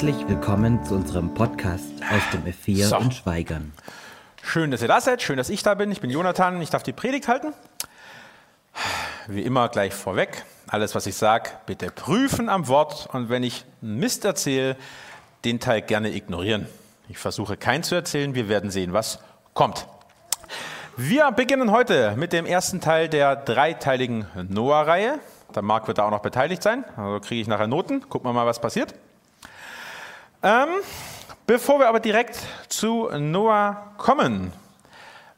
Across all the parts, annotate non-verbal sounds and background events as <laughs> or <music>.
Herzlich willkommen zu unserem Podcast aus dem F4 So. und Schweigern. Schön, dass ihr da seid. Schön, dass ich da bin. Ich bin Jonathan. Ich darf die Predigt halten. Wie immer gleich vorweg. Alles, was ich sage, bitte prüfen am Wort. Und wenn ich Mist erzähle, den Teil gerne ignorieren. Ich versuche keinen zu erzählen. Wir werden sehen, was kommt. Wir beginnen heute mit dem ersten Teil der dreiteiligen Noah-Reihe. Der Marc wird da auch noch beteiligt sein. Also kriege ich nachher Noten. Gucken wir mal, was passiert. Ähm, bevor wir aber direkt zu Noah kommen,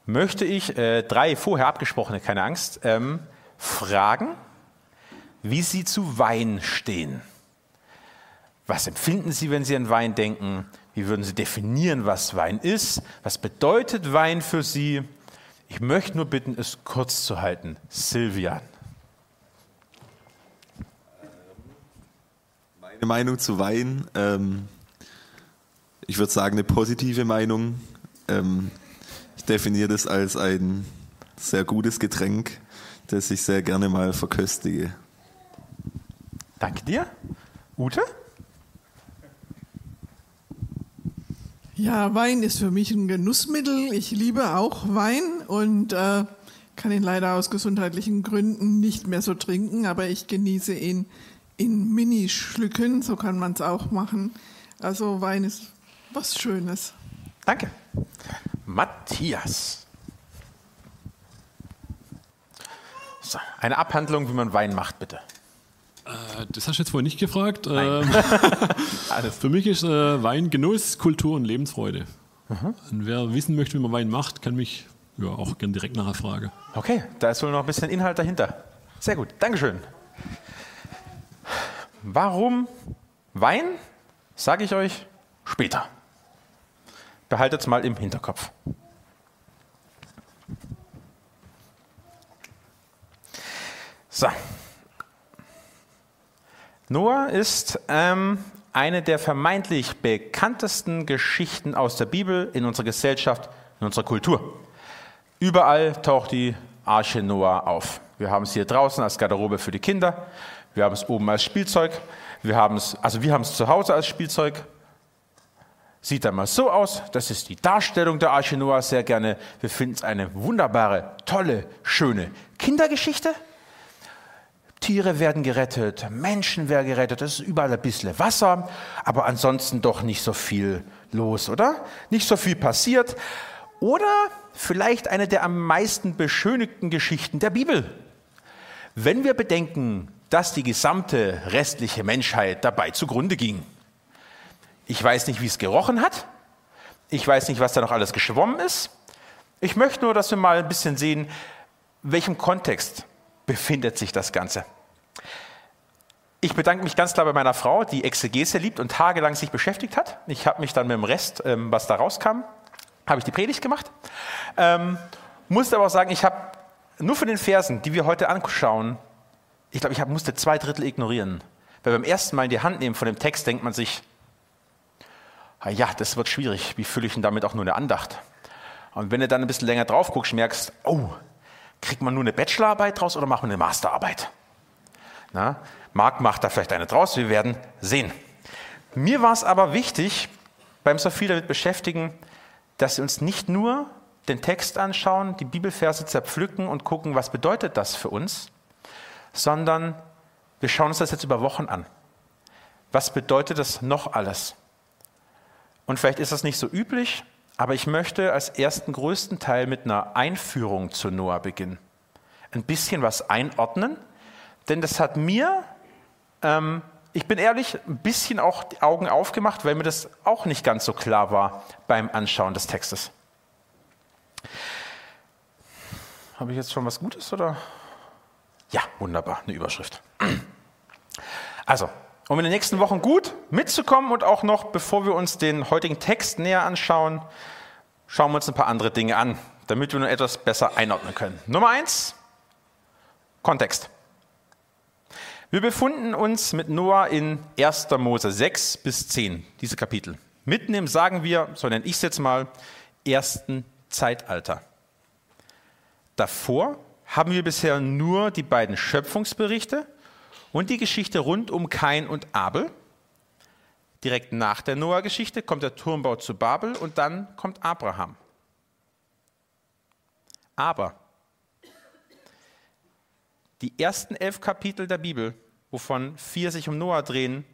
möchte ich äh, drei vorher abgesprochene, keine Angst, ähm, fragen, wie Sie zu Wein stehen. Was empfinden Sie, wenn Sie an Wein denken? Wie würden Sie definieren, was Wein ist? Was bedeutet Wein für Sie? Ich möchte nur bitten, es kurz zu halten. Silvia. Meine Meinung zu Wein, ähm, ich würde sagen eine positive Meinung. Ähm, ich definiere das als ein sehr gutes Getränk, das ich sehr gerne mal verköstige. Danke dir. Ute? Ja, Wein ist für mich ein Genussmittel. Ich liebe auch Wein und äh, kann ihn leider aus gesundheitlichen Gründen nicht mehr so trinken, aber ich genieße ihn in Minischlücken, so kann man es auch machen. Also Wein ist was Schönes. Danke. Matthias. So, eine Abhandlung, wie man Wein macht, bitte. Äh, Das hast du jetzt vorhin nicht gefragt. <laughs> Alles. Für mich ist äh, Wein Genuss, Kultur und Lebensfreude. Und wer wissen möchte, wie man Wein macht, kann mich ja, auch gerne direkt nachher fragen. Okay, da ist wohl noch ein bisschen Inhalt dahinter. Sehr gut, Dankeschön. Warum Wein? Sage ich euch später. Behaltet es mal im Hinterkopf. So. Noah ist ähm, eine der vermeintlich bekanntesten Geschichten aus der Bibel in unserer Gesellschaft, in unserer Kultur. Überall taucht die Arche Noah auf. Wir haben es hier draußen als Garderobe für die Kinder. Wir haben es oben als Spielzeug. Wir haben es, also wir haben es zu Hause als Spielzeug. Sieht dann mal so aus. Das ist die Darstellung der Arche Noah sehr gerne. Wir finden es eine wunderbare, tolle, schöne Kindergeschichte. Tiere werden gerettet, Menschen werden gerettet, es ist überall ein bisschen Wasser, aber ansonsten doch nicht so viel los, oder? Nicht so viel passiert. Oder vielleicht eine der am meisten beschönigten Geschichten der Bibel. Wenn wir bedenken, dass die gesamte restliche Menschheit dabei zugrunde ging. Ich weiß nicht, wie es gerochen hat. Ich weiß nicht, was da noch alles geschwommen ist. Ich möchte nur, dass wir mal ein bisschen sehen, welchem Kontext befindet sich das Ganze. Ich bedanke mich ganz klar bei meiner Frau, die Exegese liebt und tagelang sich beschäftigt hat. Ich habe mich dann mit dem Rest, ähm, was da rauskam, habe ich die Predigt gemacht. Ähm, musste aber auch sagen, ich habe nur von den Versen, die wir heute anschauen, ich glaube, ich hab, musste zwei Drittel ignorieren. Weil beim ersten Mal in die Hand nehmen von dem Text denkt man sich, "Ah ja, das wird schwierig. Wie fülle ich denn damit auch nur eine Andacht? Und wenn du dann ein bisschen länger drauf guckst, merkst, oh, kriegt man nur eine Bachelorarbeit draus oder macht man eine Masterarbeit? Na, Marc macht da vielleicht eine draus, wir werden sehen. Mir war es aber wichtig, beim so viel damit beschäftigen, dass wir uns nicht nur den Text anschauen, die Bibelverse zerpflücken und gucken, was bedeutet das für uns, sondern wir schauen uns das jetzt über Wochen an. Was bedeutet das noch alles? Und vielleicht ist das nicht so üblich, aber ich möchte als ersten größten Teil mit einer Einführung zu Noah beginnen. Ein bisschen was einordnen, denn das hat mir, ähm, ich bin ehrlich, ein bisschen auch die Augen aufgemacht, weil mir das auch nicht ganz so klar war beim Anschauen des Textes. Habe ich jetzt schon was Gutes oder? Ja, wunderbar, eine Überschrift. Also, um in den nächsten Wochen gut mitzukommen und auch noch, bevor wir uns den heutigen Text näher anschauen, schauen wir uns ein paar andere Dinge an, damit wir nur etwas besser einordnen können. Nummer eins, Kontext. Wir befinden uns mit Noah in 1. Mose 6 bis 10, diese Kapitel. Mitten im, sagen wir, so nenne ich es jetzt mal, ersten Zeitalter. Davor haben wir bisher nur die beiden Schöpfungsberichte und die Geschichte rund um Kain und Abel. Direkt nach der Noah-Geschichte kommt der Turmbau zu Babel und dann kommt Abraham. Aber die ersten elf Kapitel der Bibel, wovon vier sich um Noah drehen,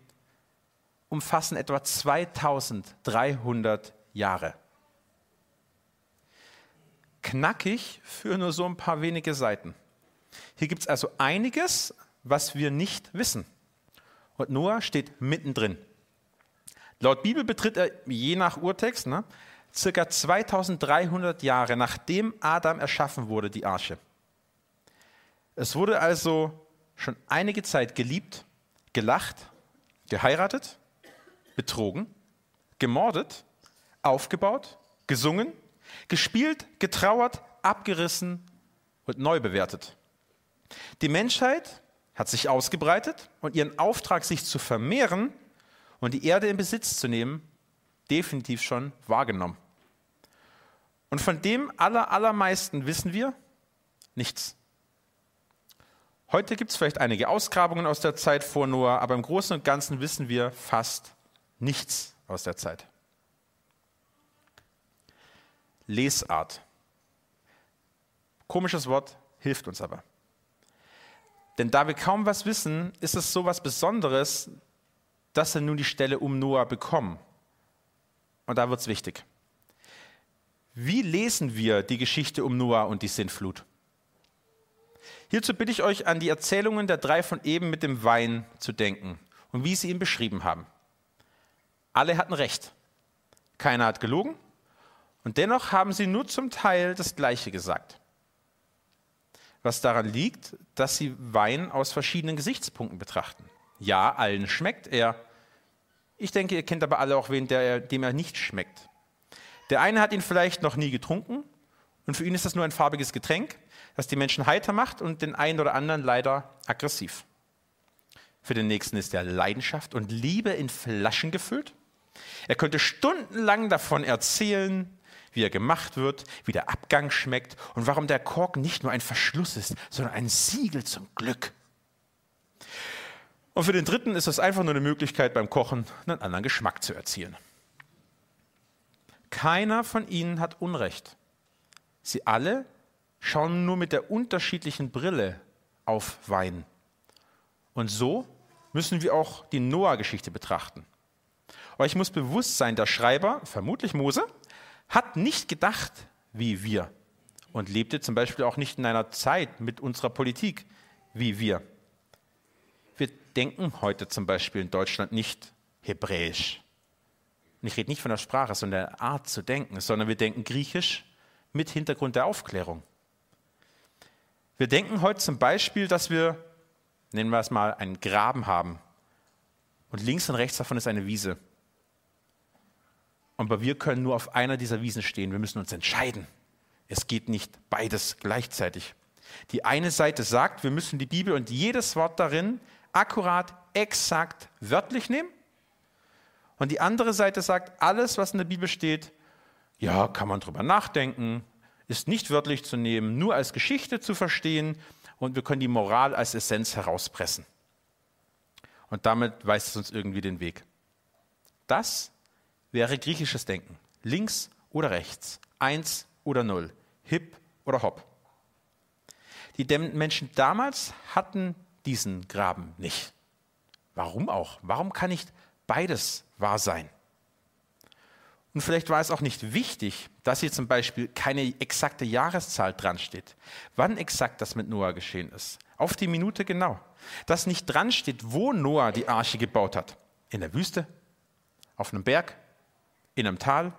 umfassen etwa 2300 Jahre. Knackig für nur so ein paar wenige Seiten. Hier gibt es also einiges, was wir nicht wissen. Und Noah steht mittendrin. Laut Bibel betritt er je nach Urtext ne, circa 2300 Jahre nachdem Adam erschaffen wurde, die Arche. Es wurde also schon einige Zeit geliebt, gelacht, geheiratet, betrogen, gemordet, aufgebaut, gesungen, gespielt, getrauert, abgerissen und neu bewertet. Die Menschheit hat sich ausgebreitet und ihren Auftrag, sich zu vermehren und die Erde in Besitz zu nehmen, definitiv schon wahrgenommen. Und von dem aller, allermeisten wissen wir nichts. Heute gibt es vielleicht einige Ausgrabungen aus der Zeit vor Noah, aber im Großen und Ganzen wissen wir fast nichts aus der Zeit. Lesart. Komisches Wort, hilft uns aber. Denn da wir kaum was wissen, ist es so was Besonderes, dass wir nun die Stelle um Noah bekommen. Und da wird es wichtig. Wie lesen wir die Geschichte um Noah und die Sintflut? Hierzu bitte ich euch an die Erzählungen der drei von eben mit dem Wein zu denken und wie sie ihn beschrieben haben. Alle hatten recht. Keiner hat gelogen und dennoch haben sie nur zum Teil das Gleiche gesagt. Was daran liegt, dass sie Wein aus verschiedenen Gesichtspunkten betrachten. Ja, allen schmeckt er. Ich denke, ihr kennt aber alle auch wen, der, dem er nicht schmeckt. Der eine hat ihn vielleicht noch nie getrunken und für ihn ist das nur ein farbiges Getränk, das die Menschen heiter macht und den einen oder anderen leider aggressiv. Für den nächsten ist er Leidenschaft und Liebe in Flaschen gefüllt. Er könnte stundenlang davon erzählen, wie er gemacht wird, wie der Abgang schmeckt und warum der Kork nicht nur ein Verschluss ist, sondern ein Siegel zum Glück. Und für den dritten ist es einfach nur eine Möglichkeit, beim Kochen einen anderen Geschmack zu erzielen. Keiner von ihnen hat Unrecht. Sie alle schauen nur mit der unterschiedlichen Brille auf Wein. Und so müssen wir auch die Noah-Geschichte betrachten. Euch muss bewusst sein, der Schreiber, vermutlich Mose, hat nicht gedacht wie wir und lebte zum Beispiel auch nicht in einer Zeit mit unserer Politik wie wir. Wir denken heute zum Beispiel in Deutschland nicht hebräisch. Und ich rede nicht von der Sprache, sondern der Art zu denken, sondern wir denken griechisch, mit Hintergrund der Aufklärung. Wir denken heute zum Beispiel, dass wir, nennen wir es mal, einen Graben haben. Und links und rechts davon ist eine Wiese. Aber wir können nur auf einer dieser Wiesen stehen. Wir müssen uns entscheiden. Es geht nicht beides gleichzeitig. Die eine Seite sagt, wir müssen die Bibel und jedes Wort darin akkurat, exakt, wörtlich nehmen. Und die andere Seite sagt, alles, was in der Bibel steht, ja, kann man drüber nachdenken, ist nicht wörtlich zu nehmen, nur als Geschichte zu verstehen und wir können die Moral als Essenz herauspressen. Und damit weist es uns irgendwie den Weg. Das wäre griechisches Denken. Links oder rechts, eins oder null, hip oder hopp. Die Menschen damals hatten diesen Graben nicht. Warum auch? Warum kann nicht beides wahr sein? Und vielleicht war es auch nicht wichtig, dass hier zum Beispiel keine exakte Jahreszahl dran steht. Wann exakt das mit Noah geschehen ist. Auf die Minute genau. Dass nicht dran steht, wo Noah die Arche gebaut hat. In der Wüste, auf einem Berg, in einem Tal,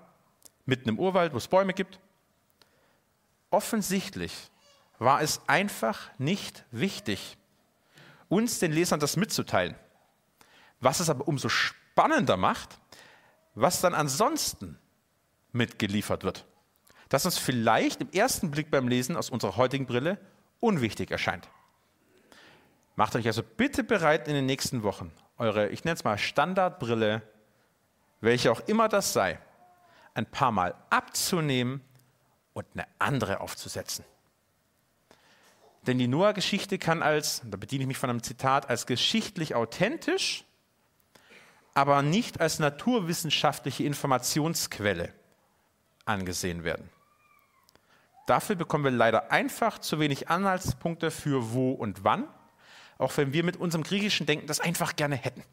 mitten im Urwald, wo es Bäume gibt. Offensichtlich war es einfach nicht wichtig, uns den Lesern das mitzuteilen. Was es aber umso spannender macht, was dann ansonsten mitgeliefert wird. Das uns vielleicht im ersten Blick beim Lesen aus unserer heutigen Brille unwichtig erscheint. Macht euch also bitte bereit in den nächsten Wochen, eure, ich nenne es mal Standardbrille, welche auch immer das sei, ein paar Mal abzunehmen und eine andere aufzusetzen. Denn die Noah-Geschichte kann als, da bediene ich mich von einem Zitat, als geschichtlich authentisch aber nicht als naturwissenschaftliche Informationsquelle angesehen werden. Dafür bekommen wir leider einfach zu wenig Anhaltspunkte für wo und wann, auch wenn wir mit unserem griechischen Denken das einfach gerne hätten.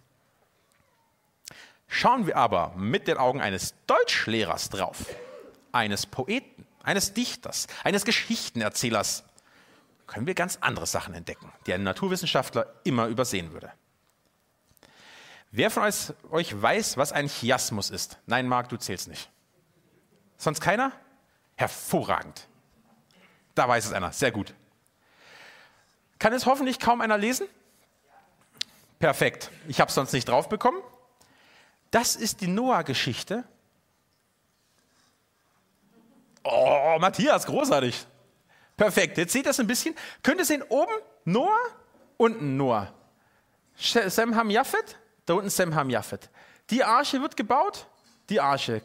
Schauen wir aber mit den Augen eines Deutschlehrers drauf, eines Poeten, eines Dichters, eines Geschichtenerzählers, können wir ganz andere Sachen entdecken, die ein Naturwissenschaftler immer übersehen würde. Wer von euch weiß, was ein Chiasmus ist? Nein, Marc, du zählst nicht. Sonst keiner? Hervorragend. Da weiß es einer. Sehr gut. Kann es hoffentlich kaum einer lesen? Perfekt. Ich habe es sonst nicht drauf bekommen. Das ist die Noah-Geschichte. Oh, Matthias, großartig. Perfekt. Jetzt seht ihr das ein bisschen. Könnt ihr sehen, oben Noah, unten Noah. Sem Ham Japheth, da unten Sem Ham Japheth. Die Arche wird gebaut, die Arche.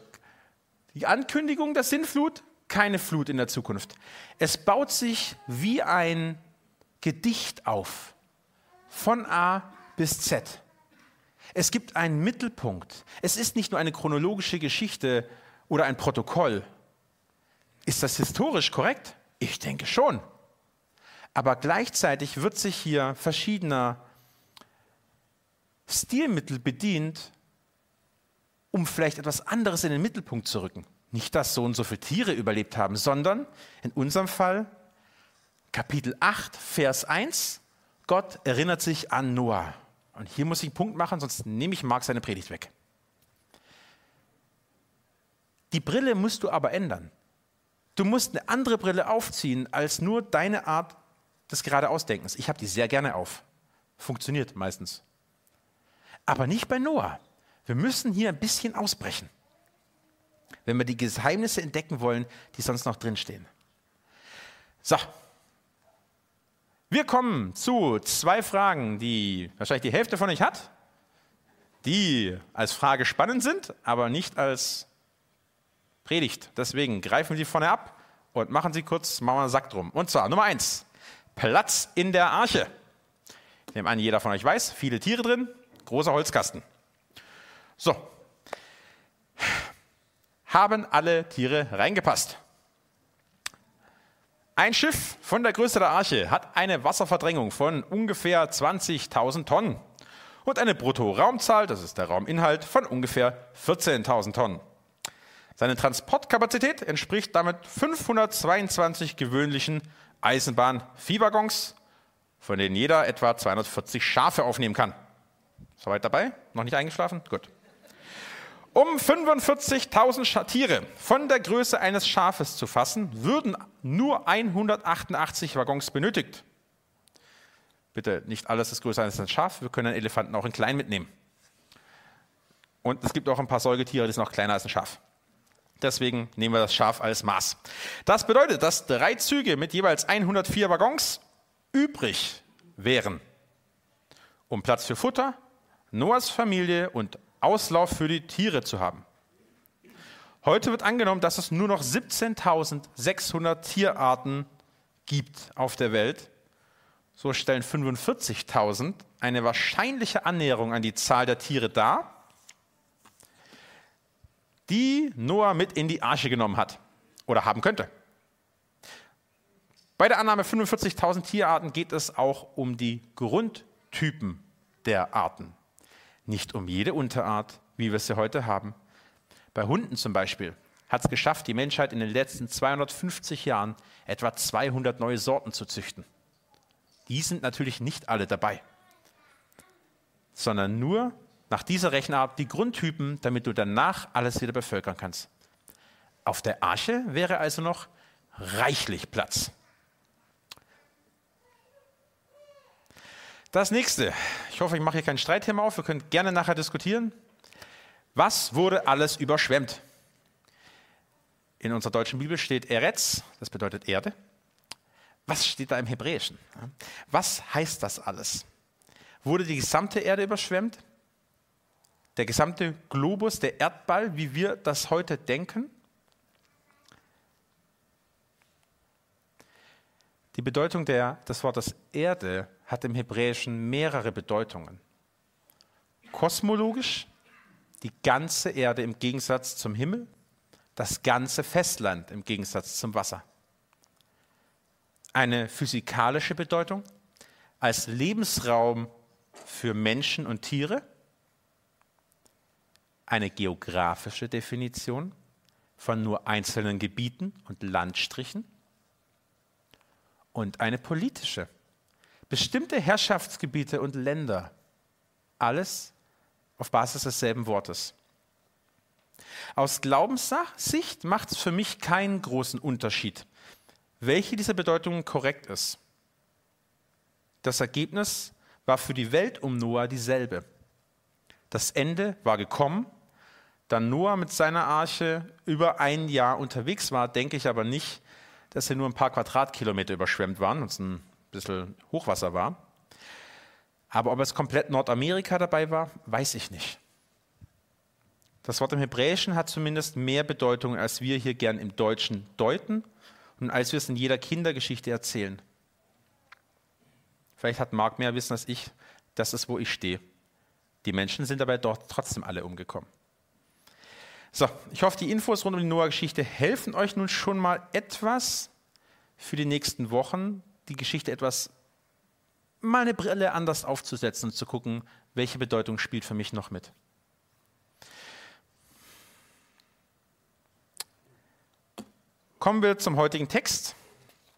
Die Ankündigung der Sintflut, keine Flut in der Zukunft. Es baut sich wie ein Gedicht auf, von A bis Z. Es gibt einen Mittelpunkt. Es ist nicht nur eine chronologische Geschichte oder ein Protokoll. Ist das historisch korrekt? Ich denke schon. Aber gleichzeitig wird sich hier verschiedener Stilmittel bedient, um vielleicht etwas anderes in den Mittelpunkt zu rücken. Nicht, dass so und so viele Tiere überlebt haben, sondern in unserem Fall Kapitel 8, Vers 1, Gott erinnert sich an Noah. Und hier muss ich einen Punkt machen, sonst nehme ich Mark seine Predigt weg. Die Brille musst du aber ändern. Du musst eine andere Brille aufziehen als nur deine Art des Geradeausdenkens. Ich habe die sehr gerne auf. Funktioniert meistens. Aber nicht bei Noah. Wir müssen hier ein bisschen ausbrechen, wenn wir die Geheimnisse entdecken wollen, die sonst noch drinstehen. So. Wir kommen zu zwei Fragen, die wahrscheinlich die Hälfte von euch hat, die als Frage spannend sind, aber nicht als Predigt. Deswegen greifen sie vorne ab und machen sie kurz, machen wir einen Sack drum. Und zwar Nummer eins, Platz in der Arche. Ich nehme an, jeder von euch weiß, viele Tiere drin, großer Holzkasten. So. Haben alle Tiere reingepasst? Ein Schiff von der Größe der Arche hat eine Wasserverdrängung von ungefähr 20.000 Tonnen und eine Bruttoraumzahl, das ist der Rauminhalt, von ungefähr 14.000 Tonnen. Seine Transportkapazität entspricht damit 522 gewöhnlichen Eisenbahn-Viehwaggons, von denen jeder etwa 240 Schafe aufnehmen kann. Soweit dabei? Noch nicht eingeschlafen? Gut. Um 45.000 Tiere von der Größe eines Schafes zu fassen, würden nur 188 Waggons benötigt. Bitte, nicht alles ist größer als ein Schaf. Wir können einen Elefanten auch in klein mitnehmen. Und es gibt auch ein paar Säugetiere, die sind noch kleiner als ein Schaf. Deswegen nehmen wir das Schaf als Maß. Das bedeutet, dass drei Züge mit jeweils 104 Waggons übrig wären, um Platz für Futter, Noahs Familie und Auslauf für die Tiere zu haben. Heute wird angenommen, dass es nur noch 17.600 Tierarten gibt auf der Welt. So stellen 45.000 eine wahrscheinliche Annäherung an die Zahl der Tiere dar die Noah mit in die Arche genommen hat oder haben könnte. Bei der Annahme 45.000 Tierarten geht es auch um die Grundtypen der Arten, nicht um jede Unterart, wie wir sie heute haben. Bei Hunden zum Beispiel hat es geschafft, die Menschheit in den letzten 250 Jahren etwa 200 neue Sorten zu züchten. Die sind natürlich nicht alle dabei, sondern nur nach dieser Rechenart die Grundtypen, damit du danach alles wieder bevölkern kannst. Auf der Arche wäre also noch reichlich Platz. Das nächste. Ich hoffe, ich mache hier kein Streitthema auf. Wir können gerne nachher diskutieren. Was wurde alles überschwemmt? In unserer deutschen Bibel steht Eretz, das bedeutet Erde. Was steht da im Hebräischen? Was heißt das alles? Wurde die gesamte Erde überschwemmt? der gesamte Globus, der Erdball, wie wir das heute denken? Die Bedeutung der, des Wortes Erde hat im Hebräischen mehrere Bedeutungen. Kosmologisch die ganze Erde im Gegensatz zum Himmel, das ganze Festland im Gegensatz zum Wasser. Eine physikalische Bedeutung als Lebensraum für Menschen und Tiere, eine geografische Definition von nur einzelnen Gebieten und Landstrichen und eine politische. Bestimmte Herrschaftsgebiete und Länder, alles auf Basis desselben Wortes. Aus Glaubenssicht macht es für mich keinen großen Unterschied, welche dieser Bedeutungen korrekt ist. Das Ergebnis war für die Welt um Noah dieselbe. Das Ende war gekommen. Da Noah mit seiner Arche über ein Jahr unterwegs war, denke ich aber nicht, dass er nur ein paar Quadratkilometer überschwemmt waren es ein bisschen Hochwasser war. Aber ob es komplett Nordamerika dabei war, weiß ich nicht. Das Wort im Hebräischen hat zumindest mehr Bedeutung, als wir hier gern im Deutschen deuten und als wir es in jeder Kindergeschichte erzählen. Vielleicht hat Marc mehr Wissen als ich. Das ist, wo ich stehe. Die Menschen sind dabei dort trotzdem alle umgekommen. So, ich hoffe, die Infos rund um die Noah-Geschichte helfen euch nun schon mal etwas für die nächsten Wochen, die Geschichte etwas mal eine Brille anders aufzusetzen und zu gucken, welche Bedeutung spielt für mich noch mit. Kommen wir zum heutigen Text,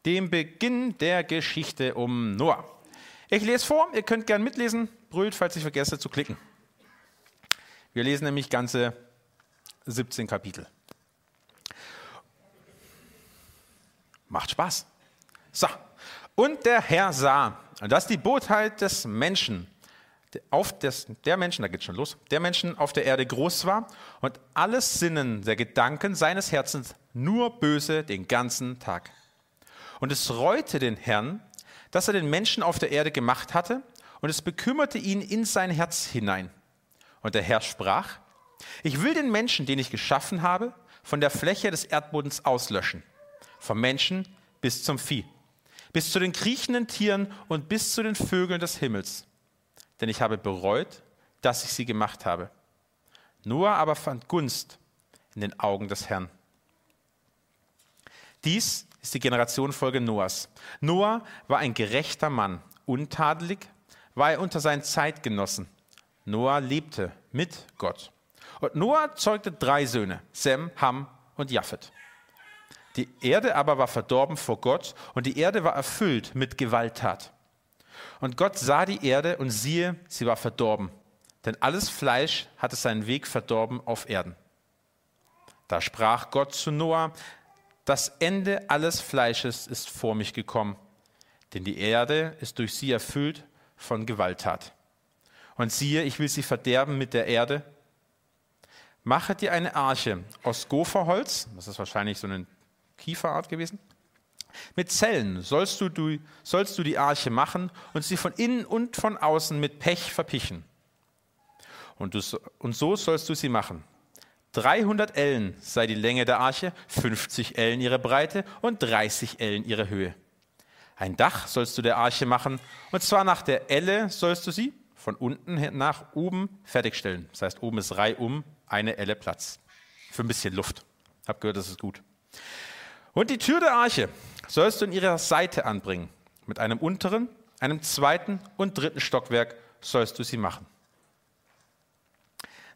dem Beginn der Geschichte um Noah. Ich lese vor, ihr könnt gern mitlesen, brüllt, falls ich vergesse zu klicken. Wir lesen nämlich ganze 17 Kapitel. Macht Spaß. So, und der Herr sah, dass die Botheit des Menschen, auf des, der Menschen, da geht schon los, der Menschen auf der Erde groß war und alles Sinnen der Gedanken seines Herzens nur böse den ganzen Tag. Und es reute den Herrn, das er den Menschen auf der Erde gemacht hatte, und es bekümmerte ihn in sein Herz hinein. Und der Herr sprach, ich will den Menschen, den ich geschaffen habe, von der Fläche des Erdbodens auslöschen, vom Menschen bis zum Vieh, bis zu den kriechenden Tieren und bis zu den Vögeln des Himmels. Denn ich habe bereut, dass ich sie gemacht habe. Noah aber fand Gunst in den Augen des Herrn. Dies ist die Generationenfolge Noahs. Noah war ein gerechter Mann, untadelig war er unter seinen Zeitgenossen. Noah lebte mit Gott. Und Noah zeugte drei Söhne, Sem, Ham und Japhet. Die Erde aber war verdorben vor Gott und die Erde war erfüllt mit Gewalttat. Und Gott sah die Erde und siehe, sie war verdorben, denn alles Fleisch hatte seinen Weg verdorben auf Erden. Da sprach Gott zu Noah, das Ende alles Fleisches ist vor mich gekommen, denn die Erde ist durch sie erfüllt von Gewalttat. Und siehe, ich will sie verderben mit der Erde. Mache dir eine Arche aus Gopherholz, das ist wahrscheinlich so eine Kieferart gewesen. Mit Zellen sollst du, du, sollst du die Arche machen und sie von innen und von außen mit Pech verpichen. Und, du, und so sollst du sie machen. 300 Ellen sei die Länge der Arche, 50 Ellen ihre Breite und 30 Ellen ihre Höhe. Ein Dach sollst du der Arche machen, und zwar nach der Elle sollst du sie von unten nach oben fertigstellen. Das heißt, oben ist reihum eine Elle Platz. Für ein bisschen Luft. Hab gehört, das ist gut. Und die Tür der Arche sollst du in ihrer Seite anbringen. Mit einem unteren, einem zweiten und dritten Stockwerk sollst du sie machen.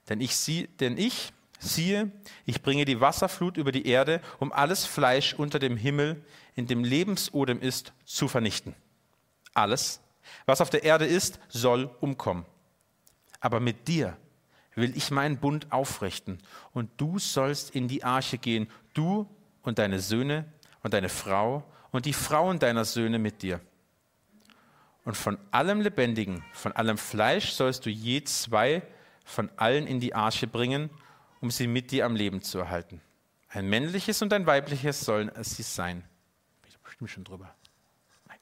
Denn ich, sie, denn ich Siehe, ich bringe die Wasserflut über die Erde, um alles Fleisch unter dem Himmel, in dem Lebensodem ist, zu vernichten. Alles, was auf der Erde ist, soll umkommen. Aber mit dir will ich meinen Bund aufrichten, und du sollst in die Arche gehen, du und deine Söhne und deine Frau und die Frauen deiner Söhne mit dir. Und von allem Lebendigen, von allem Fleisch sollst du je zwei von allen in die Arche bringen, um sie mit dir am Leben zu erhalten. Ein männliches und ein weibliches sollen es sie sein. Ich bestimmt schon drüber. Nein.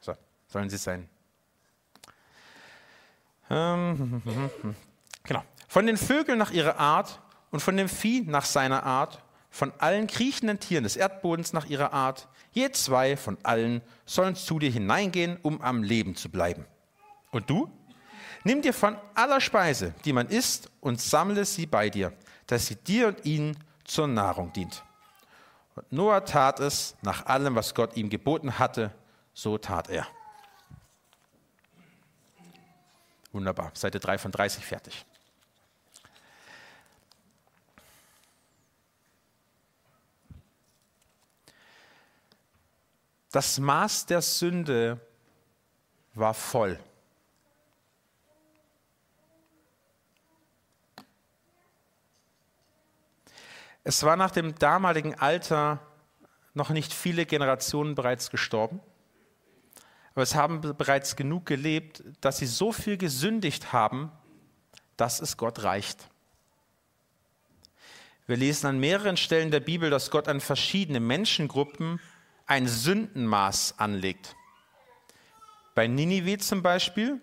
So, sollen sie sein. Ähm, <laughs> genau. Von den Vögeln nach ihrer Art und von dem Vieh nach seiner Art, von allen kriechenden Tieren des Erdbodens nach ihrer Art, je zwei von allen sollen zu dir hineingehen, um am Leben zu bleiben. Und du? Nimm dir von aller Speise, die man isst, und sammle sie bei dir, dass sie dir und ihnen zur Nahrung dient. Und Noah tat es nach allem, was Gott ihm geboten hatte, so tat er. Wunderbar, Seite 3 von 30 fertig. Das Maß der Sünde war voll. Es war nach dem damaligen Alter noch nicht viele Generationen bereits gestorben, aber es haben bereits genug gelebt, dass sie so viel gesündigt haben, dass es Gott reicht. Wir lesen an mehreren Stellen der Bibel, dass Gott an verschiedene Menschengruppen ein Sündenmaß anlegt. Bei Ninive zum Beispiel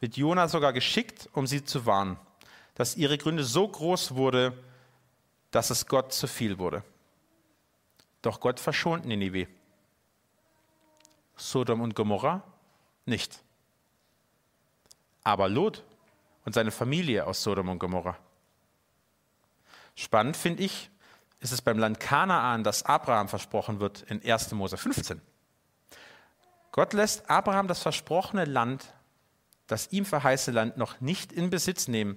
wird Jona sogar geschickt, um sie zu warnen, dass ihre Gründe so groß wurde, dass es Gott zu viel wurde. Doch Gott verschont Ninive. Sodom und Gomorra nicht. Aber Lot und seine Familie aus Sodom und Gomorra. Spannend finde ich, ist es beim Land Kanaan, das Abraham versprochen wird in 1. Mose 15. Gott lässt Abraham das versprochene Land, das ihm verheißene Land, noch nicht in Besitz nehmen,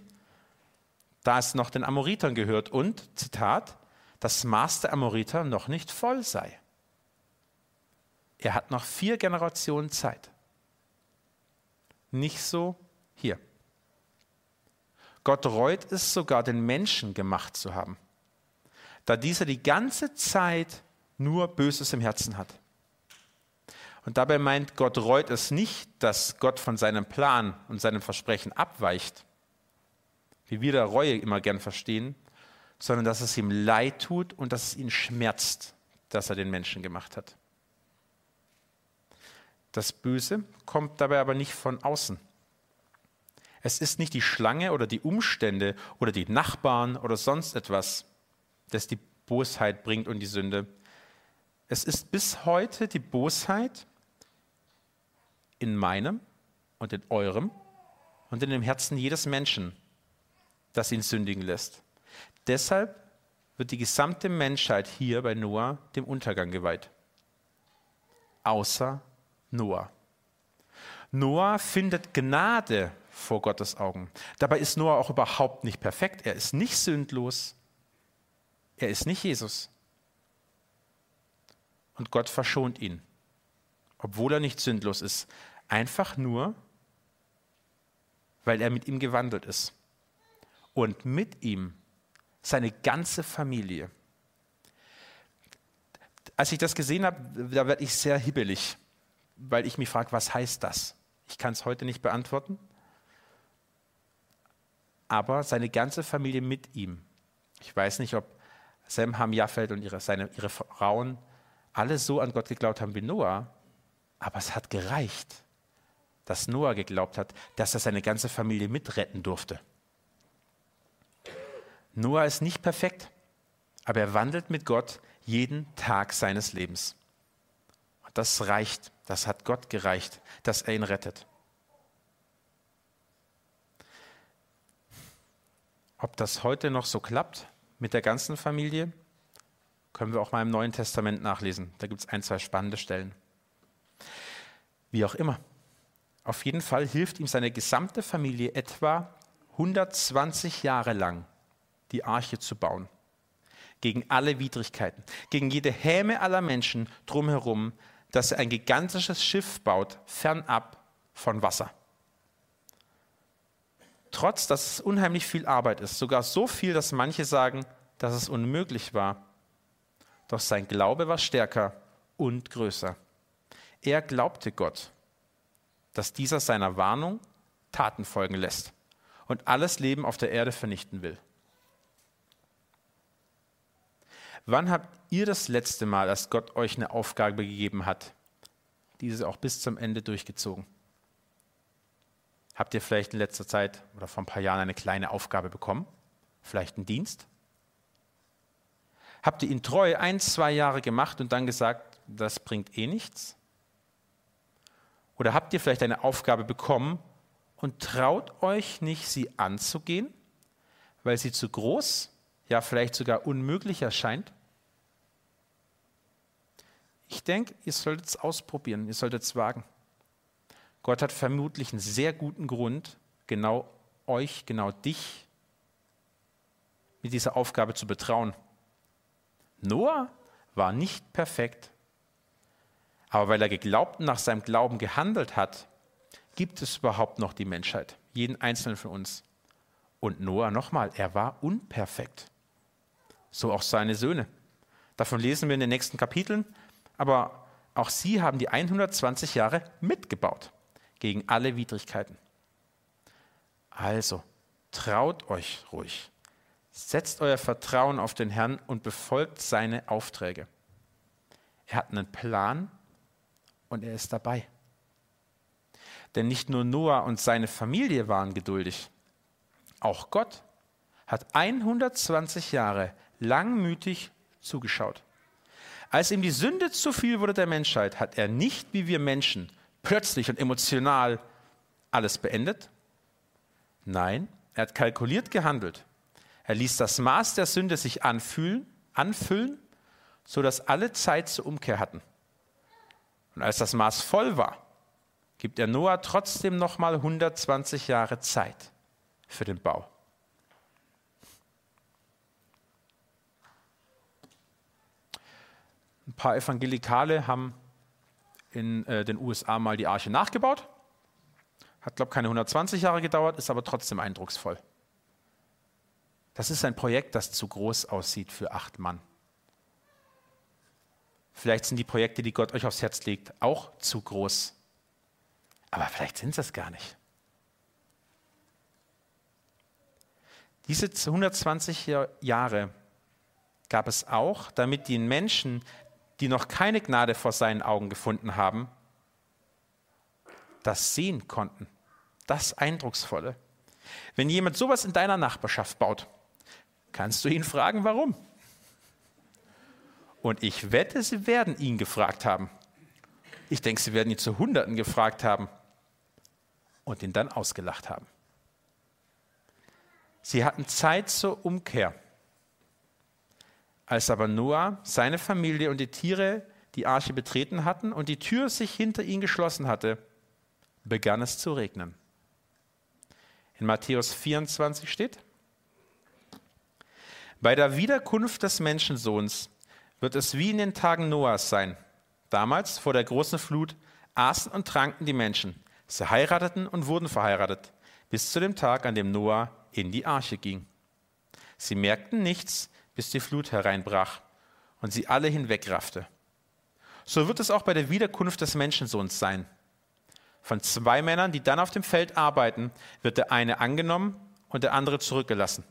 da es noch den Amoritern gehört und, Zitat, das Maß der Amoriter noch nicht voll sei. Er hat noch vier Generationen Zeit. Nicht so hier. Gott reut es sogar, den Menschen gemacht zu haben, da dieser die ganze Zeit nur Böses im Herzen hat. Und dabei meint Gott reut es nicht, dass Gott von seinem Plan und seinem Versprechen abweicht, wie wir der Reue immer gern verstehen, sondern dass es ihm leid tut und dass es ihn schmerzt, dass er den Menschen gemacht hat. Das Böse kommt dabei aber nicht von außen. Es ist nicht die Schlange oder die Umstände oder die Nachbarn oder sonst etwas, das die Bosheit bringt und die Sünde. Es ist bis heute die Bosheit in meinem und in eurem und in dem Herzen jedes Menschen, das ihn sündigen lässt. Deshalb wird die gesamte Menschheit hier bei Noah dem Untergang geweiht. Außer Noah. Noah findet Gnade vor Gottes Augen. Dabei ist Noah auch überhaupt nicht perfekt. Er ist nicht sündlos. Er ist nicht Jesus. Und Gott verschont ihn, obwohl er nicht sündlos ist. Einfach nur, weil er mit ihm gewandelt ist und mit ihm seine ganze Familie. Als ich das gesehen habe, da werde ich sehr hibbelig, weil ich mich frage, was heißt das? Ich kann es heute nicht beantworten. Aber seine ganze Familie mit ihm. Ich weiß nicht, ob Sam Ham Jaffeld und ihre, seine, ihre Frauen alle so an Gott geglaubt haben wie Noah, aber es hat gereicht, dass Noah geglaubt hat, dass er seine ganze Familie mitretten durfte. Noah ist nicht perfekt, aber er wandelt mit Gott jeden Tag seines Lebens. Und das reicht, das hat Gott gereicht, dass er ihn rettet. Ob das heute noch so klappt mit der ganzen Familie, können wir auch mal im Neuen Testament nachlesen. Da gibt es ein, zwei spannende Stellen. Wie auch immer. Auf jeden Fall hilft ihm seine gesamte Familie etwa 120 Jahre lang die Arche zu bauen. Gegen alle Widrigkeiten, gegen jede Häme aller Menschen drumherum, dass er ein gigantisches Schiff baut, fernab von Wasser. Trotz, dass es unheimlich viel Arbeit ist, sogar so viel, dass manche sagen, dass es unmöglich war. Doch sein Glaube war stärker und größer. Er glaubte Gott, dass dieser seiner Warnung Taten folgen lässt und alles Leben auf der Erde vernichten will. Wann habt ihr das letzte Mal, als Gott euch eine Aufgabe gegeben hat, diese auch bis zum Ende durchgezogen? Habt ihr vielleicht in letzter Zeit oder vor ein paar Jahren eine kleine Aufgabe bekommen? Vielleicht einen Dienst? Habt ihr ihn treu ein, zwei Jahre gemacht und dann gesagt, das bringt eh nichts? Oder habt ihr vielleicht eine Aufgabe bekommen und traut euch nicht, sie anzugehen, weil sie zu groß, ja vielleicht sogar unmöglich erscheint? Ich denke, ihr solltet es ausprobieren, ihr solltet es wagen. Gott hat vermutlich einen sehr guten Grund, genau euch, genau dich mit dieser Aufgabe zu betrauen. Noah war nicht perfekt, aber weil er geglaubt und nach seinem Glauben gehandelt hat, gibt es überhaupt noch die Menschheit, jeden einzelnen von uns. Und Noah nochmal, er war unperfekt. So auch seine Söhne. Davon lesen wir in den nächsten Kapiteln. Aber auch sie haben die 120 Jahre mitgebaut gegen alle Widrigkeiten. Also, traut euch ruhig. Setzt euer Vertrauen auf den Herrn und befolgt seine Aufträge. Er hat einen Plan und er ist dabei. Denn nicht nur Noah und seine Familie waren geduldig, auch Gott hat 120 Jahre langmütig zugeschaut. Als ihm die Sünde zu viel wurde der Menschheit, hat er nicht wie wir Menschen plötzlich und emotional alles beendet. Nein, er hat kalkuliert gehandelt. Er ließ das Maß der Sünde sich anfühlen, anfüllen, sodass alle Zeit zur Umkehr hatten. Und als das Maß voll war, gibt er Noah trotzdem nochmal 120 Jahre Zeit für den Bau. Ein paar Evangelikale haben in äh, den USA mal die Arche nachgebaut. Hat, glaube ich, keine 120 Jahre gedauert, ist aber trotzdem eindrucksvoll. Das ist ein Projekt, das zu groß aussieht für acht Mann. Vielleicht sind die Projekte, die Gott euch aufs Herz legt, auch zu groß. Aber vielleicht sind sie es gar nicht. Diese 120 Jahre gab es auch, damit die Menschen, die noch keine Gnade vor seinen Augen gefunden haben, das sehen konnten. Das Eindrucksvolle. Wenn jemand sowas in deiner Nachbarschaft baut, kannst du ihn fragen, warum. Und ich wette, sie werden ihn gefragt haben. Ich denke, sie werden ihn zu Hunderten gefragt haben und ihn dann ausgelacht haben. Sie hatten Zeit zur Umkehr. Als aber Noah, seine Familie und die Tiere die Arche betreten hatten und die Tür sich hinter ihnen geschlossen hatte, begann es zu regnen. In Matthäus 24 steht, bei der Wiederkunft des Menschensohns wird es wie in den Tagen Noahs sein. Damals, vor der großen Flut, aßen und tranken die Menschen. Sie heirateten und wurden verheiratet, bis zu dem Tag, an dem Noah in die Arche ging. Sie merkten nichts, bis die Flut hereinbrach und sie alle hinwegraffte. So wird es auch bei der Wiederkunft des Menschensohns sein. Von zwei Männern, die dann auf dem Feld arbeiten, wird der eine angenommen und der andere zurückgelassen.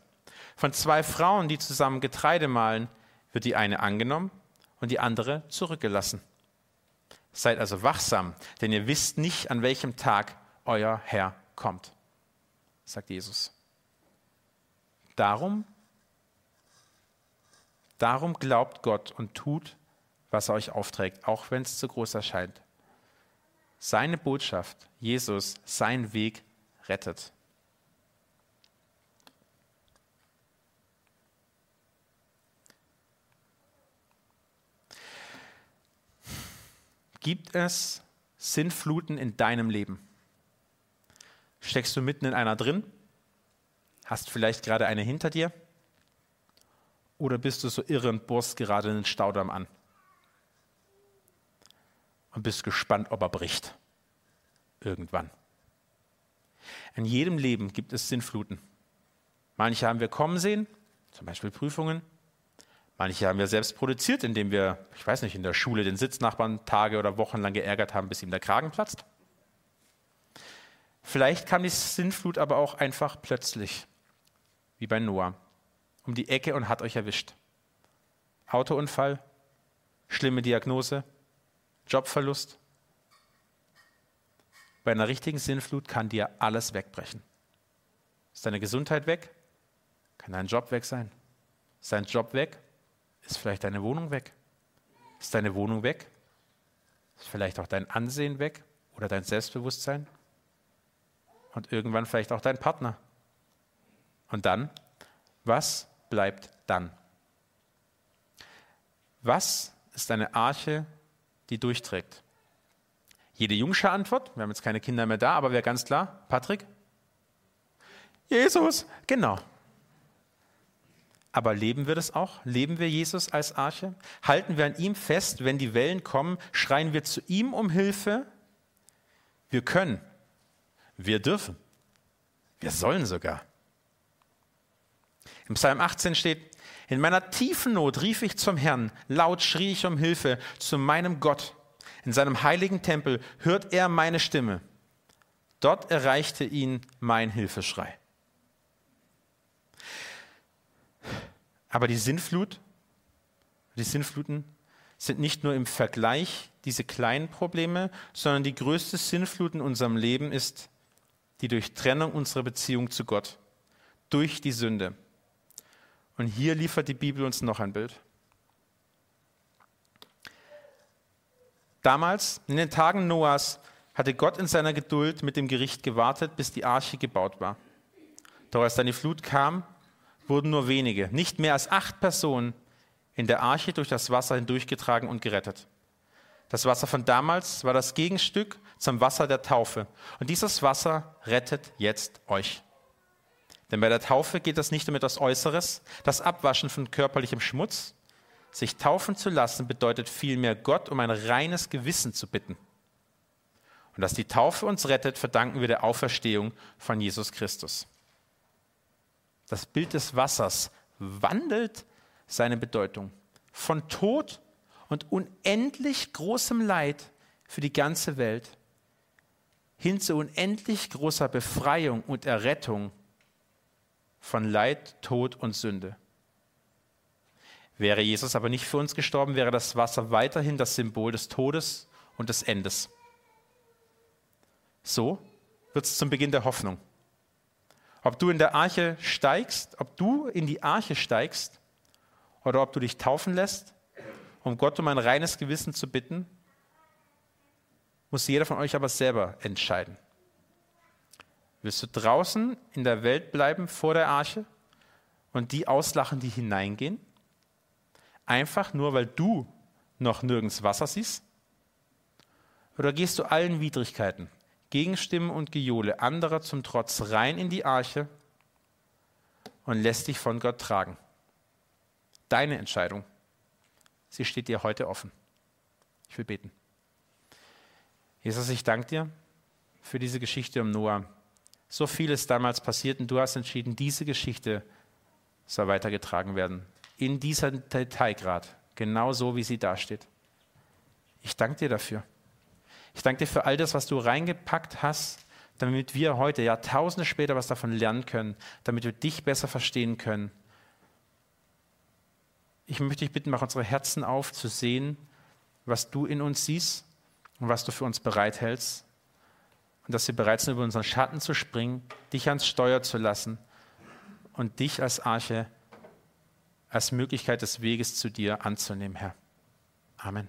Von zwei Frauen, die zusammen Getreide mahlen, wird die eine angenommen und die andere zurückgelassen. Seid also wachsam, denn ihr wisst nicht, an welchem Tag euer Herr kommt, sagt Jesus. Darum Darum glaubt Gott und tut, was er euch aufträgt, auch wenn es zu groß erscheint. Seine Botschaft, Jesus, sein Weg rettet. Gibt es Sinnfluten in deinem Leben? Steckst du mitten in einer drin? Hast vielleicht gerade eine hinter dir? Oder bist du so irre und bohrst gerade einen Staudamm an? Und bist gespannt, ob er bricht. Irgendwann. In jedem Leben gibt es Sinnfluten. Manche haben wir kommen sehen, zum Beispiel Prüfungen. Manche haben wir selbst produziert, indem wir, ich weiß nicht, in der Schule den Sitznachbarn Tage oder Wochen lang geärgert haben, bis ihm der Kragen platzt. Vielleicht kam die Sinnflut aber auch einfach plötzlich, wie bei Noah um die Ecke und hat euch erwischt. Autounfall, schlimme Diagnose, Jobverlust. Bei einer richtigen Sinnflut kann dir alles wegbrechen. Ist deine Gesundheit weg? Kann dein Job weg sein? Ist dein Job weg? Ist vielleicht deine Wohnung weg? Ist deine Wohnung weg? Ist vielleicht auch dein Ansehen weg oder dein Selbstbewusstsein? und irgendwann vielleicht auch dein Partner. Und dann, was bleibt dann? Was ist eine Arche, die durchträgt? Jede Jungsche Antwort, wir haben jetzt keine Kinder mehr da, aber wäre ganz klar, Patrick? Jesus, genau. Aber leben wir das auch? Leben wir Jesus als Arche? Halten wir an ihm fest, wenn die Wellen kommen? Schreien wir zu ihm um Hilfe? Wir können. Wir dürfen. Wir sollen sogar. Im Psalm 18 steht, in meiner tiefen Not rief ich zum Herrn, laut schrie ich um Hilfe zu meinem Gott. In seinem heiligen Tempel hört er meine Stimme. Dort erreichte ihn mein Hilfeschrei. Aber die Sinnflut, die Sinnfluten sind nicht nur im Vergleich diese kleinen Probleme, sondern die größte Sinnflut in unserem Leben ist die Durchtrennung unserer Beziehung zu Gott durch die Sünde. Und hier liefert die Bibel uns noch ein Bild. Damals, in den Tagen Noahs, hatte Gott in seiner Geduld mit dem Gericht gewartet, bis die Arche gebaut war. Doch als dann die Flut kam, wurden nur wenige, nicht mehr als acht Personen, in der Arche durch das Wasser hindurchgetragen und gerettet. Das Wasser von damals war das Gegenstück zum Wasser der Taufe. Und dieses Wasser rettet jetzt euch. Denn bei der Taufe geht es nicht um etwas Äußeres, das Abwaschen von körperlichem Schmutz. Sich taufen zu lassen bedeutet vielmehr Gott um ein reines Gewissen zu bitten. Und dass die Taufe uns rettet, verdanken wir der Auferstehung von Jesus Christus. Das Bild des Wassers wandelt seine Bedeutung von Tod und unendlich großem Leid für die ganze Welt hin zu unendlich großer Befreiung und Errettung von Leid, Tod und Sünde. Wäre Jesus aber nicht für uns gestorben, wäre das Wasser weiterhin das Symbol des Todes und des Endes. So wird es zum Beginn der Hoffnung. Ob du in der Arche steigst, ob du in die Arche steigst oder ob du dich taufen lässt, um Gott um ein reines Gewissen zu bitten, muss jeder von euch aber selber entscheiden. Willst du draußen in der Welt bleiben vor der Arche und die auslachen, die hineingehen? Einfach nur, weil du noch nirgends Wasser siehst? Oder gehst du allen Widrigkeiten, Gegenstimmen und Gejohle anderer zum Trotz rein in die Arche und lässt dich von Gott tragen? Deine Entscheidung. Sie steht dir heute offen. Ich will beten. Jesus, ich danke dir für diese Geschichte um Noah. So viel ist damals passiert und du hast entschieden, diese Geschichte soll weitergetragen werden. In dieser Detailgrad, genau so, wie sie dasteht. Ich danke dir dafür. Ich danke dir für all das, was du reingepackt hast, damit wir heute, Jahrtausende später, was davon lernen können, damit wir dich besser verstehen können. Ich möchte dich bitten, mach unsere Herzen auf, zu sehen, was du in uns siehst und was du für uns bereithältst. Und dass wir bereit sind, über unseren Schatten zu springen, dich ans Steuer zu lassen und dich als Arche, als Möglichkeit des Weges zu dir anzunehmen, Herr. Amen.